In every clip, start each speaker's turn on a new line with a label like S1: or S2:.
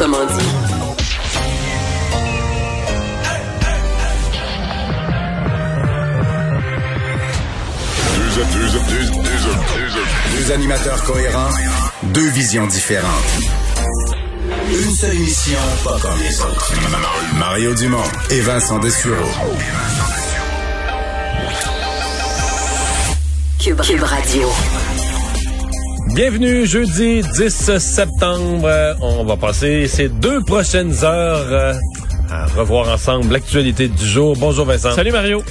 S1: Autrement dit.
S2: Deux, animateurs cohérents, deux visions différentes. Une seule émission, pas comme les autres. Mario Dumont et Vincent Dessureau.
S1: Cube, Cube Radio.
S3: Bienvenue jeudi 10 septembre. On va passer ces deux prochaines heures euh, à revoir ensemble l'actualité du jour. Bonjour Vincent.
S4: Salut Mario.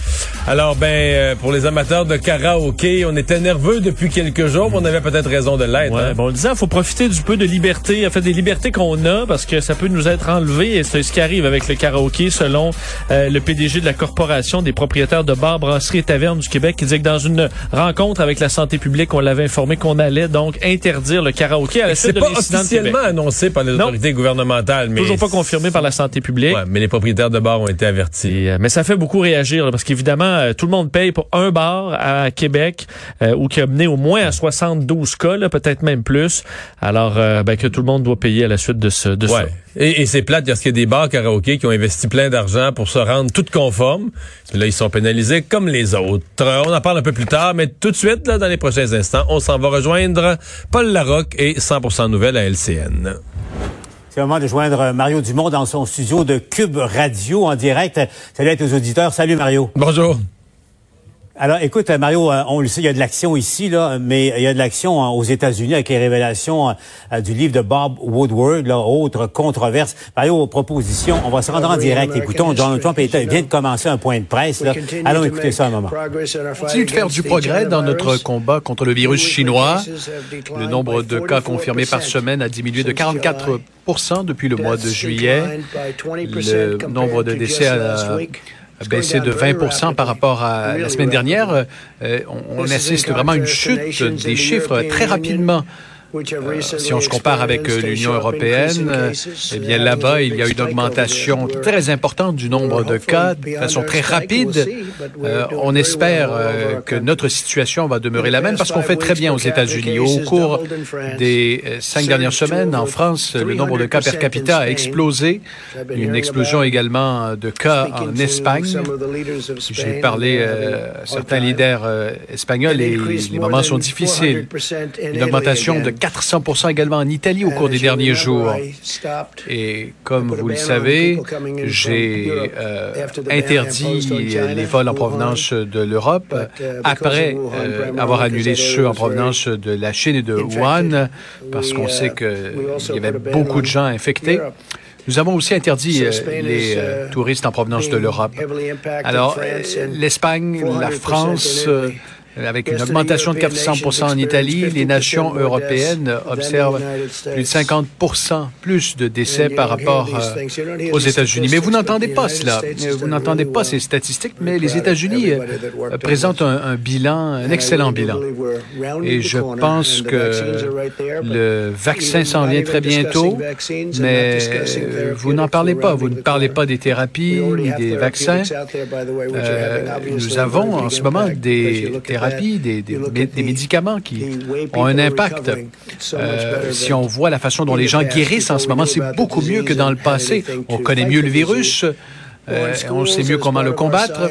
S3: Alors ben euh, pour les amateurs de karaoké, on était nerveux depuis quelques jours, mais on avait peut-être raison de l'être.
S4: Ouais,
S3: hein.
S4: bon, on disait, faut profiter du peu de liberté, en fait des libertés qu'on a parce que ça peut nous être enlevé et c'est ce qui arrive avec le karaoké selon euh, le PDG de la corporation des propriétaires de bars, brasseries et tavernes du Québec qui disait que dans une rencontre avec la santé publique, on l'avait informé qu'on allait donc interdire le karaoké à la
S3: C'est
S4: suite de
S3: pas
S4: l'incident de
S3: officiellement annoncé par les
S4: Non.
S3: autorités gouvernementales, mais
S4: Toujours pas confirmé par la santé publique.
S3: Ouais, mais les propriétaires de bars ont été avertis.
S4: Et, euh, mais ça fait beaucoup réagir là, parce qu'évidemment, euh, tout le monde paye pour un bar à Québec euh, ou qui a mené au moins à 72 cas, peut-être même plus. Alors ben, que tout le monde doit payer à la suite de, ce, de ça.
S3: Ouais. Et, et c'est plate parce qu'il y a des bars karaoké qui ont investi plein d'argent pour se rendre tout conformes. Là, ils sont pénalisés comme les autres. On en parle un peu plus tard, mais tout de suite, là, dans les prochains instants, on s'en va rejoindre Paul Larocque et 100% Nouvelles à LCN.
S5: C'est le moment de joindre Mario Dumont dans son studio de Cube Radio en direct. Salut à les auditeurs. Salut Mario.
S3: Bonjour.
S5: Alors écoute Mario, euh, on le sait, il y a de l'action ici, là, mais il y a de l'action hein, aux États-Unis avec les révélations euh, du livre de Bob Woodward, là, autre controverse. Mario, proposition, on va se rendre en direct. Écoutons, Donald Trump est- vient de commencer un point de presse. Là. Allons écouter ça un moment.
S6: continue de faire du progrès dans notre combat contre le virus chinois. Le nombre de cas confirmés par semaine a diminué de 44 depuis le mois de juillet. Le nombre de décès a a baissé de 20% par rapport à la semaine dernière. Euh, on, on assiste vraiment à une chute des chiffres très rapidement. Euh, si on se compare avec euh, l'Union européenne, euh, eh bien là-bas, il y a une augmentation très importante du nombre de cas de façon très rapide. Euh, on espère euh, que notre situation va demeurer la même parce qu'on fait très bien aux États-Unis. Au cours des cinq dernières semaines, en France, le nombre de cas per capita a explosé. Une explosion également de cas en Espagne. J'ai parlé à certains leaders espagnols et les moments sont difficiles. Une augmentation de 400 également en Italie au cours des derniers jours. Et comme vous le savez, j'ai euh, interdit les vols en provenance de l'Europe après euh, avoir annulé ceux en provenance de la Chine et de Wuhan, parce qu'on sait qu'il y avait beaucoup de gens infectés. Nous avons aussi interdit euh, les euh, touristes en provenance de l'Europe. Alors, l'Espagne, la France, euh, avec une augmentation de 400% en Italie, les nations européennes observent plus de 50 plus de décès par rapport euh, aux États-Unis. Mais vous n'entendez pas cela. Euh, Vous n'entendez pas ces statistiques, mais les États-Unis euh, présentent un, un bilan, un excellent bilan. Et je pense que le vaccin s'en vient très bientôt, mais euh, vous n'en parlez pas. Vous ne parlez pas des thérapies ni des vaccins. Euh, nous avons en ce moment des thérapies, des, des, des médicaments qui ont un impact. Euh, si on voit la façon dont les gens guérissent en ce moment, c'est beaucoup mieux que dans le passé. On connaît mieux le virus. Euh, on sait mieux comment le combattre.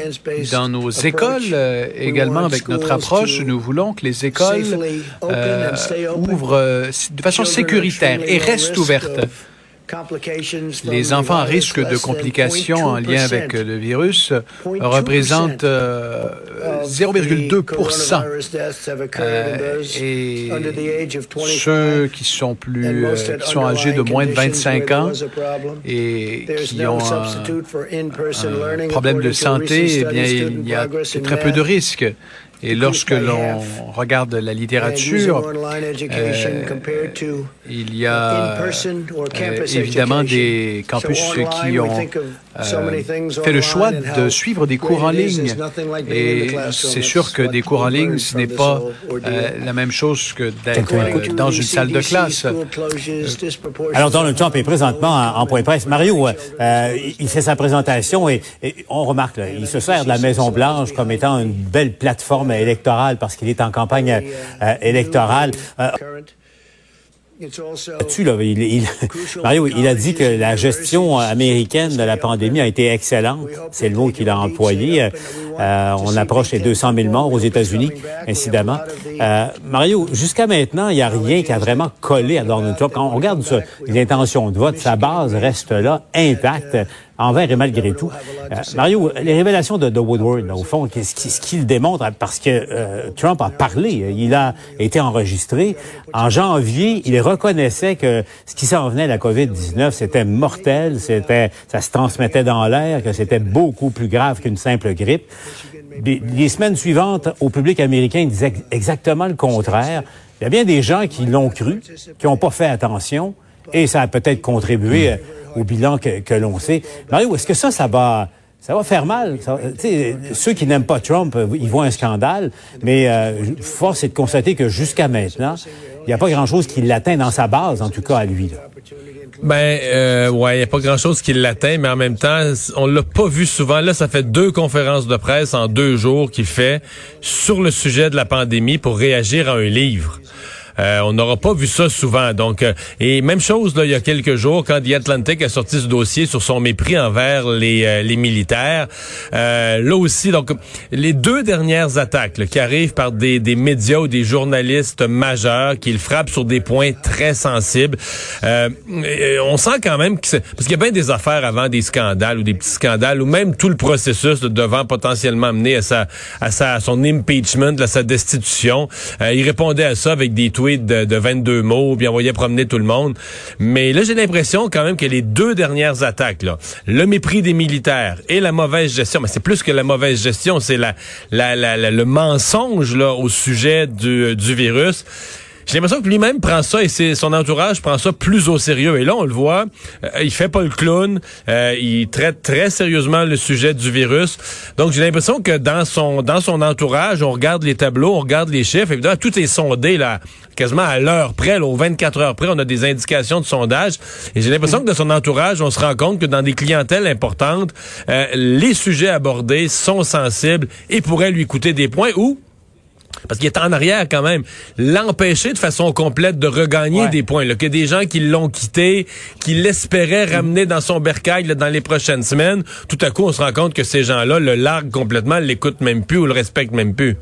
S6: Dans nos écoles, euh, également avec notre approche, nous voulons que les écoles euh, ouvrent de façon sécuritaire et restent ouvertes. Les enfants à risque de complications en lien avec euh, le virus euh, représentent euh, 0,2% euh, et ceux qui sont plus euh, qui sont âgés de moins de 25 ans et qui ont un, un problème de santé, eh bien, il y a très peu de risques. Et lorsque l'on regarde la littérature, euh, il y a euh, évidemment des campus qui ont euh, fait le choix de suivre des cours en ligne. Et c'est sûr que des cours en ligne, ce n'est pas euh, la même chose que d'être euh, dans une salle de classe.
S5: Alors, Donald Trump est présentement en, en point de presse. Mario, euh, il fait sa présentation et, et on remarque, là, il se sert de la Maison-Blanche comme étant une belle plateforme électorale parce qu'il est en campagne euh, électorale. Euh, là-dessus, là, il, il, Mario, il a dit que la gestion américaine de la pandémie a été excellente. C'est le mot qu'il a employé. Euh, on approche les 200 000 morts aux États-Unis, incidemment. Euh, Mario, jusqu'à maintenant, il n'y a rien qui a vraiment collé à Donald Trump. Quand on regarde l'intention de vote, sa base reste là, intacte envers et malgré tout. Euh, Mario, les révélations de, de Woodward, au fond, ce qu'il démontre, parce que euh, Trump a parlé, il a été enregistré. En janvier, il reconnaissait que ce qui s'en venait, la COVID-19, c'était mortel, c'était, ça se transmettait dans l'air, que c'était beaucoup plus grave qu'une simple grippe. Les, semaines suivantes, au public américain, il disait exactement le contraire. Il y a bien des gens qui l'ont cru, qui n'ont pas fait attention, et ça a peut-être contribué au bilan que, l'on sait. Mario, est-ce que ça, ça va... Ça va faire mal? ceux qui n'aiment pas Trump, ils voient un scandale, mais euh, force est de constater que jusqu'à maintenant, il n'y a pas grand-chose qui l'atteint dans sa base, en tout cas à lui.
S3: Ben euh, ouais, il n'y a pas grand-chose qui l'atteint, mais en même temps, on l'a pas vu souvent. Là, ça fait deux conférences de presse en deux jours qu'il fait sur le sujet de la pandémie pour réagir à un livre. Euh, on n'aura pas vu ça souvent. Donc, euh, et même chose là, il y a quelques jours, quand The Atlantic a sorti ce dossier sur son mépris envers les, euh, les militaires. là aussi, donc les deux dernières attaques qui arrivent par des, des médias ou des journalistes majeurs qui le frappent sur des points très sensibles. on sent quand même que parce qu'il y a bien des affaires avant des scandales ou des petits scandales ou même tout le processus devant potentiellement mener à sa à sa à son impeachment, à sa destitution. il répondait à ça avec des tweets de, 22 mots, puis envoyait promener tout le monde. Mais là, j'ai l'impression quand même que les deux dernières attaques, là, le mépris des militaires et la mauvaise gestion, mais c'est plus que la mauvaise gestion, c'est la, la, le mensonge là au sujet du, du virus j'ai l'impression que lui-même prend ça et son entourage prend ça plus au sérieux. Et là, on le voit, euh, il fait pas le clown, euh, il traite très sérieusement le sujet du virus. Donc, j'ai l'impression que dans son dans son entourage, on regarde les tableaux, on regarde les chiffres. Évidemment, tout est sondé là, quasiment à l'heure près, là, aux 24 heures près. On a des indications de sondage. Et j'ai l'impression que dans son entourage, on se rend compte que dans des clientèles importantes, euh, les sujets abordés sont sensibles et pourraient lui coûter des points ou parce qu'il est en arrière quand même, l'empêcher de façon complète de regagner des points. Là, que des gens qui l'ont quitté, qui l'espéraient ramener dans son bercail dans les prochaines semaines, tout à coup on se rend compte que ces gens-là le larguent complètement, l'écoutent même plus ou le respectent même plus.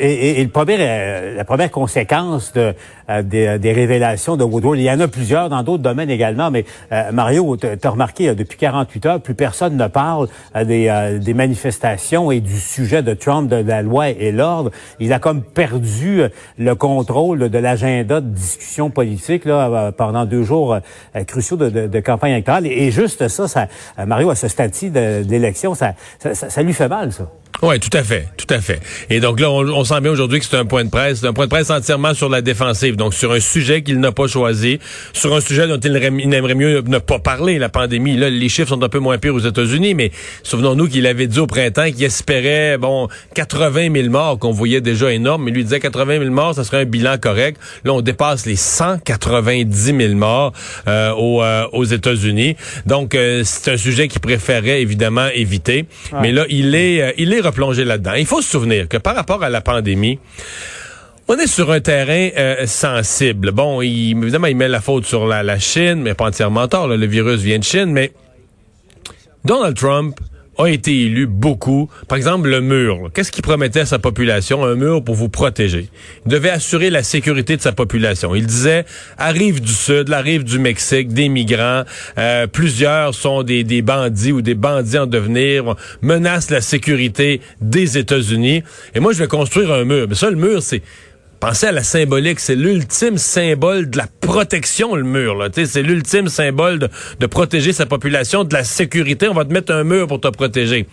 S5: Et, et, le premier, euh, la première conséquence de, euh, des, des, révélations de Woodward, il y en a plusieurs dans d'autres domaines également, mais euh, Mario, tu as remarqué, depuis 48 heures, plus personne ne parle des, des, manifestations et du sujet de Trump, de la loi et l'ordre. Il a comme perdu le contrôle de l'agenda de discussion politique là, pendant deux jours cruciaux de, de, de, campagne électorale. Et, juste ça, ça Mario, à ce stade-ci de, l'élection, ça, ça, ça lui fait mal, ça.
S3: Oui, tout à fait, tout à fait. Et donc là, on, sent bien aujourd'hui que c'est un point de presse, un point de presse entièrement sur la défensive, donc sur un sujet qu'il n'a pas choisi, sur un sujet dont il, aimerait mieux ne pas parler, la pandémie. Là, les chiffres sont un peu moins pires aux États-Unis, mais souvenons-nous qu'il avait dit au printemps qu'il espérait, bon, 80 000 morts, qu'on voyait déjà énorme, mais lui disait 80 000 morts, ça serait un bilan correct. Là, on dépasse les 190 000 morts euh, aux, euh, aux États-Unis. Donc, euh, c'est un sujet qu'il préférait évidemment éviter. Mais là, il est, il est replonger là-dedans. Il faut se souvenir que par rapport à la pandémie, on est sur un terrain euh, sensible. Bon, évidemment, il met la faute sur la, Chine, mais pas entièrement tort. le virus vient de Chine, mais Donald Trump a été élu beaucoup. Par exemple, le mur. Qu'est-ce qu'il promettait à sa population? Un mur pour vous protéger. Il devait assurer la sécurité de sa population. Il disait, arrive du Sud, la rive du Mexique, des migrants, euh, plusieurs sont des, des bandits ou des bandits en devenir, menacent la sécurité des États-Unis. Et moi, je vais construire un mur. Mais ça, le mur, c'est Pensez à la symbolique, c'est l'ultime symbole de la protection, le mur. C'est l'ultime symbole de, de, protéger sa population, de la sécurité. On va te mettre un mur pour te protéger.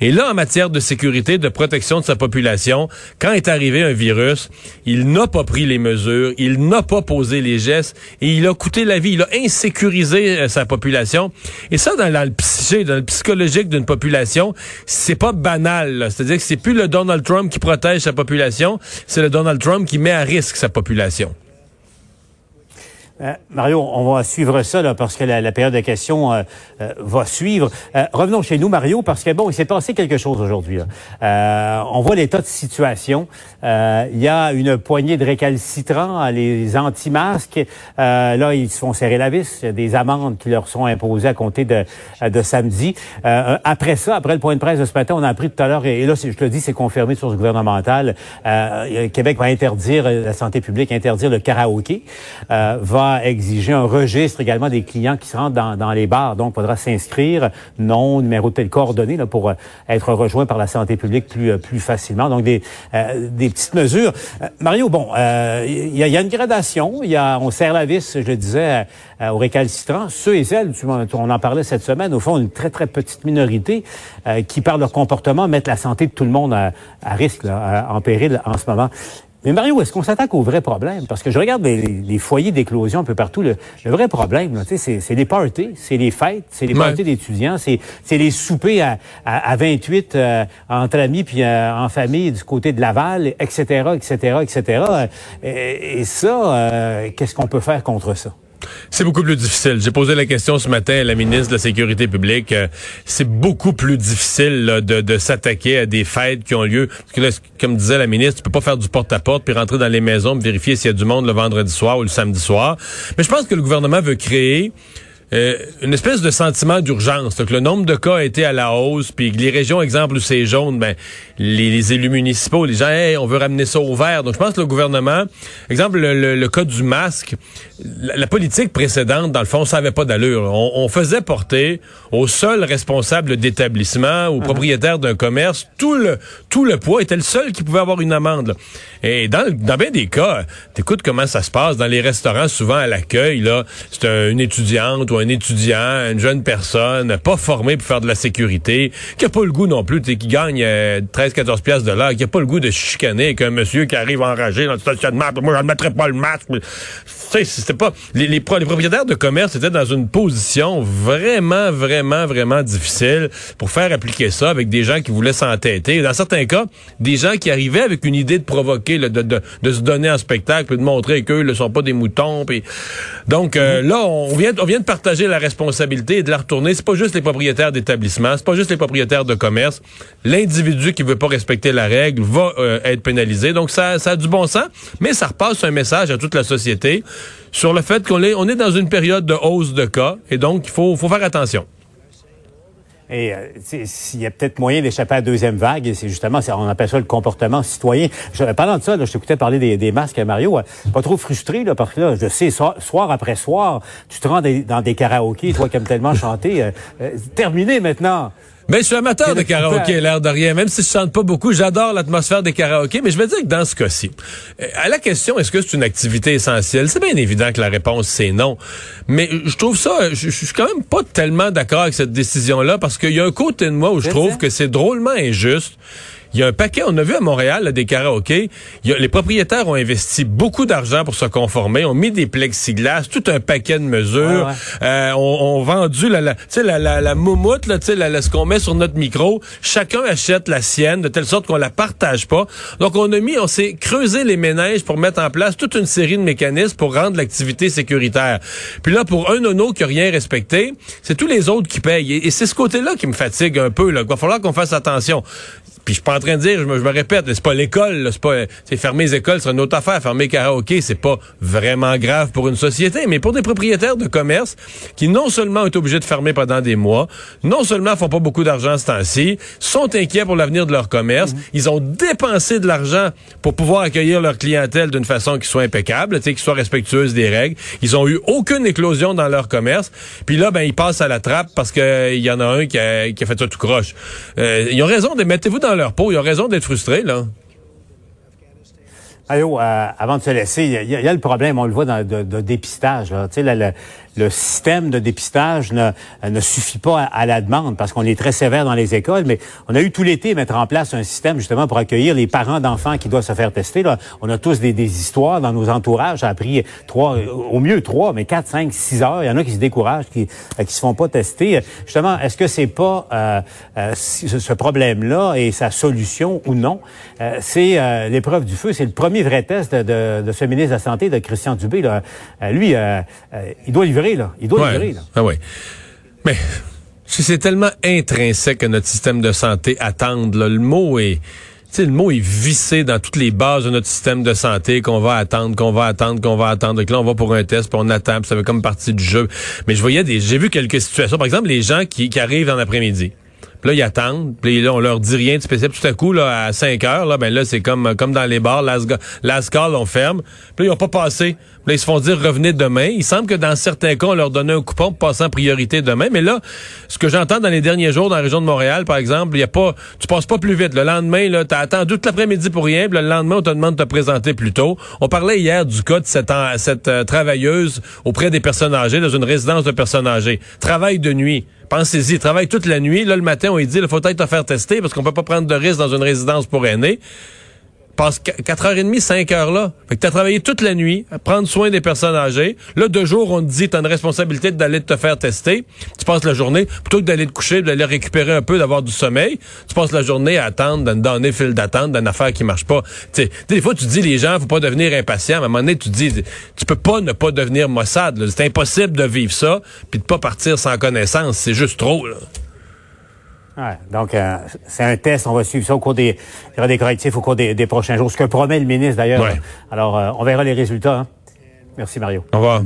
S3: Et là, en matière de sécurité, de protection de sa population, quand est arrivé un virus, il n'a pas pris les mesures, il n'a pas posé les gestes, et il a coûté la vie, il a insécurisé euh, sa population. Et ça, dans, le psyché, dans le psychologique d'une population, c'est pas banal. C'est-à-dire que c'est plus le Donald Trump qui protège sa population, c'est le Donald Trump qui met à risque sa population.
S5: Euh, Mario, on va suivre ça là, parce que la, période de questions euh, euh, va suivre. revenons chez nous, Mario, parce que bon, il s'est passé quelque chose aujourd'hui. on voit l'état de situation. Il y a une poignée de récalcitrants, les anti-masques. là, ils se font serrer la vis. Il y a des amendes qui leur sont imposées à compter de, de samedi. après ça, après le point de presse de ce matin, on a appris tout à l'heure, et, là, je te le dis, c'est confirmé sur ce gouvernemental. Québec va interdire la santé publique, interdire le karaoké. va exiger un registre également des clients qui se rendent dans, les bars. Donc, il faudra s'inscrire, nom, numéro de tel coordonnées là, pour euh, être rejoint par la santé publique plus, euh, plus facilement. Donc, des, euh, des petites mesures. Mario, bon, il y, a une gradation. Y a, on serre la vis, je le disais, aux récalcitrants. Ceux et celles, on en parlait cette semaine, au fond, une très, très petite minorité qui, par leur comportement, mettent la santé de tout le monde à, risque, en péril en ce moment. Mais Mario, est-ce qu'on s'attaque au vrai problème? Parce que je regarde les, foyers d'éclosion un peu partout. Le, vrai problème, c'est les parties, c'est les fêtes, c'est les parties d'étudiants, c'est les soupers à, à, 28 euh, entre amis puis euh, en famille du côté de Laval, etc., etc., etc. Et, et ça, euh, qu'est-ce qu'on peut faire contre ça?
S3: C'est beaucoup plus difficile. J'ai posé la question ce matin à la ministre de la Sécurité publique. Euh, c'est beaucoup plus difficile de, s'attaquer à des fêtes qui ont lieu. Comme disait la ministre, tu peux pas faire du porte-à-porte puis rentrer dans les maisons vérifier s'il y a du monde le vendredi soir ou le samedi soir. Mais je pense que le gouvernement veut créer euh, une espèce de sentiment d'urgence. que le nombre de cas a été à la hausse, puis les régions, exemple, où c'est jaune, ben, les, élus municipaux, les gens, hey, on veut ramener ça au vert. Donc, je pense que le gouvernement, exemple, le, cas du masque, la, politique précédente, dans le fond, ça n'avait pas d'allure. On, faisait porter au seul responsable d'établissement ou uh-huh. propriétaire d'un commerce tout le, tout le poids, était le seul qui pouvait avoir une amende. Et dans, dans bien des cas, t'écoutes comment ça se passe dans les restaurants, souvent à l'accueil, là, c'est une étudiante ou un étudiant, une jeune personne, pas formée pour faire de la sécurité, qui a pas le goût non plus, qui gagne 13-14 euh, piastres de l'heure, qui a pas le goût de chicaner avec un monsieur qui arrive enragé dans le stationnement, moi je ne mettrai pas le masque. C'était pas les, les, propriétaires de commerce étaient dans une position vraiment, vraiment, vraiment difficile pour faire appliquer ça avec des gens qui voulaient s'entêter. Dans certains cas, des gens qui arrivaient avec une idée de provoquer, de, de, de, se donner un spectacle, de montrer qu'eux ne sont pas des moutons. Pis... Donc euh, là, on vient, on vient de partager la responsabilité et de la retourner. C'est pas juste les propriétaires d'établissements, c'est pas juste les propriétaires de commerce. L'individu qui veut pas respecter la règle va euh, être pénalisé. Donc ça, ça a du bon sens, mais ça repasse un message à toute la société sur le fait qu'on est, on est dans une période de hausse de cas et donc il faut, faut faire attention.
S5: Et euh, s'il y a peut-être moyen d'échapper à la deuxième vague, c'est justement, on appelle ça le comportement citoyen. Je, parlant de ça, là, je t'écoutais parler des, masques, Mario. Euh, pas trop frustré, là, parce que là, je sais, soir, après soir, tu te rends dans des karaokés, toi qui aimes tellement chanter. Euh, terminé maintenant.
S3: Ben, je suis amateur de karaoké, l'air de rien. Même si je chante pas beaucoup, j'adore l'atmosphère des karaokés. Mais je veux dire que dans ce cas-ci, euh, à la question, est-ce que c'est une activité essentielle? C'est bien évident que la réponse, c'est non. Mais je trouve ça, je, suis quand même pas tellement d'accord avec cette décision-là parce qu'il y a un côté de moi où je trouve que c'est drôlement injuste il y a un paquet, on a vu à Montréal là, des karaokés, les propriétaires ont investi beaucoup d'argent pour se conformer, ont mis des plexiglas, tout un paquet de mesures, Euh, ont, vendu la, la, la, la, la moumoute, là, la, ce qu'on met sur notre micro, chacun achète la sienne de telle sorte qu'on la partage pas. Donc on a mis, on s'est creusé les ménages pour mettre en place toute une série de mécanismes pour rendre l'activité sécuritaire. Puis là, pour un nono qui a rien respecté, c'est tous les autres qui payent. Et, c'est ce côté-là qui me fatigue un peu. Là. Il va falloir qu'on fasse attention. Puis je suis pas en train de dire, je me, je me répète, c'est pas l'école, c'est pas, c'est fermer les écoles, c'est une autre affaire. Fermer karaoké, c'est pas vraiment grave pour une société, mais pour des propriétaires de commerce qui non seulement sont obligés de fermer pendant des mois, non seulement font pas beaucoup d'argent ce temps-ci, sont inquiets pour l'avenir de leur commerce, mhm. ils ont dépensé de l'argent pour pouvoir accueillir leur clientèle d'une façon qui soit impeccable, tu sais, qui soit respectueuse des règles. Ils ont eu aucune éclosion dans leur commerce. Puis là, ben ils passent à la trappe parce que il y en a un qui a, qui a fait ça tout croche. Euh, ils ont raison de mettez-vous dans leur peau. Ils ont raison d'être frustrés, là.
S5: Allô, euh, avant de se laisser, il y, a le problème, on le voit dans de, de dépistage. Là. Le, le système de dépistage ne, ne suffit pas à, la demande parce qu'on est très sévère dans les écoles, mais on a eu tout l'été mettre en place un système justement pour accueillir les parents d'enfants qui doivent se faire tester. Là. On a tous des, des histoires dans nos entourages. Ça a pris trois, au mieux trois, mais quatre, cinq, six heures. Il y en a qui se découragent, qui euh, qui se font pas tester. Justement, est-ce que c'est pas euh, euh ce problème-là et sa solution ou non? Euh, c'est l'épreuve du feu. C'est le premier premier vrai test de, de, ce ministre de la Santé, de Christian Dubé. Là. Euh, lui, euh, il doit livrer, là. Il doit livrer, là.
S3: Ah oui. Mais c'est tellement intrinsèque que notre système de santé attende. Là. Le mot est sais, le mot est vissé dans toutes les bases de notre système de santé qu'on va attendre, qu'on va attendre, qu'on va attendre. Donc là, on va pour un test, puis on attend, puis ça fait comme partie du jeu. Mais je voyais des, j'ai vu quelques situations. Par exemple, les gens qui, qui arrivent dans l'après-midi. Puis là, ils attendent. Puis là, on leur dit rien de spécial. Tout à coup, là, à 5 heures, là, ben là, c'est comme, comme dans les bars. Last, last call, on ferme. Puis là, ils n'ont pas passé. Puis là, ils se font dire revenez demain. Il semble que dans certains cas, on leur donnait un coupon pour passer en priorité demain. Mais là, ce que j'entends dans les derniers jours dans la région de Montréal, par exemple, il y a pas, tu passes pas plus vite. Le lendemain, là, t'as attendu toute l'après-midi pour rien. Puis le lendemain, on te demande de te présenter plus tôt. On parlait hier du cas de cette, cette euh, travailleuse auprès des personnes âgées dans une résidence de personnes âgées. Travail de nuit. Pensez-y, travaille toute la nuit. Là, le matin, on lui dit, il faut peut-être te faire tester parce qu'on peut pas prendre de risque dans une résidence pour aînés passe 4h30, 5 heures là. Fait que t'as travaillé toute la nuit à prendre soin des personnes âgées. Là, deux jours, on te dit t'as une responsabilité d'aller te faire tester. Tu passes la journée, plutôt que d'aller te coucher, d'aller récupérer un peu, d'avoir du sommeil, tu passes la journée à attendre, dans donner fil d'attente d'une affaire qui marche pas. des fois, tu dis les gens, faut pas devenir impatient. À un moment donné, tu dis, tu peux pas ne pas devenir Mossad. C'est impossible de vivre ça, puis de pas partir sans connaissance. C'est juste trop.
S5: Donc, euh, c'est un test. On va suivre ça au cours des, il y aura des correctifs au cours des, prochains jours. Ce que promet le ministre, d'ailleurs. Alors, euh, on verra les résultats. Hein. Merci, Mario.
S3: Au revoir.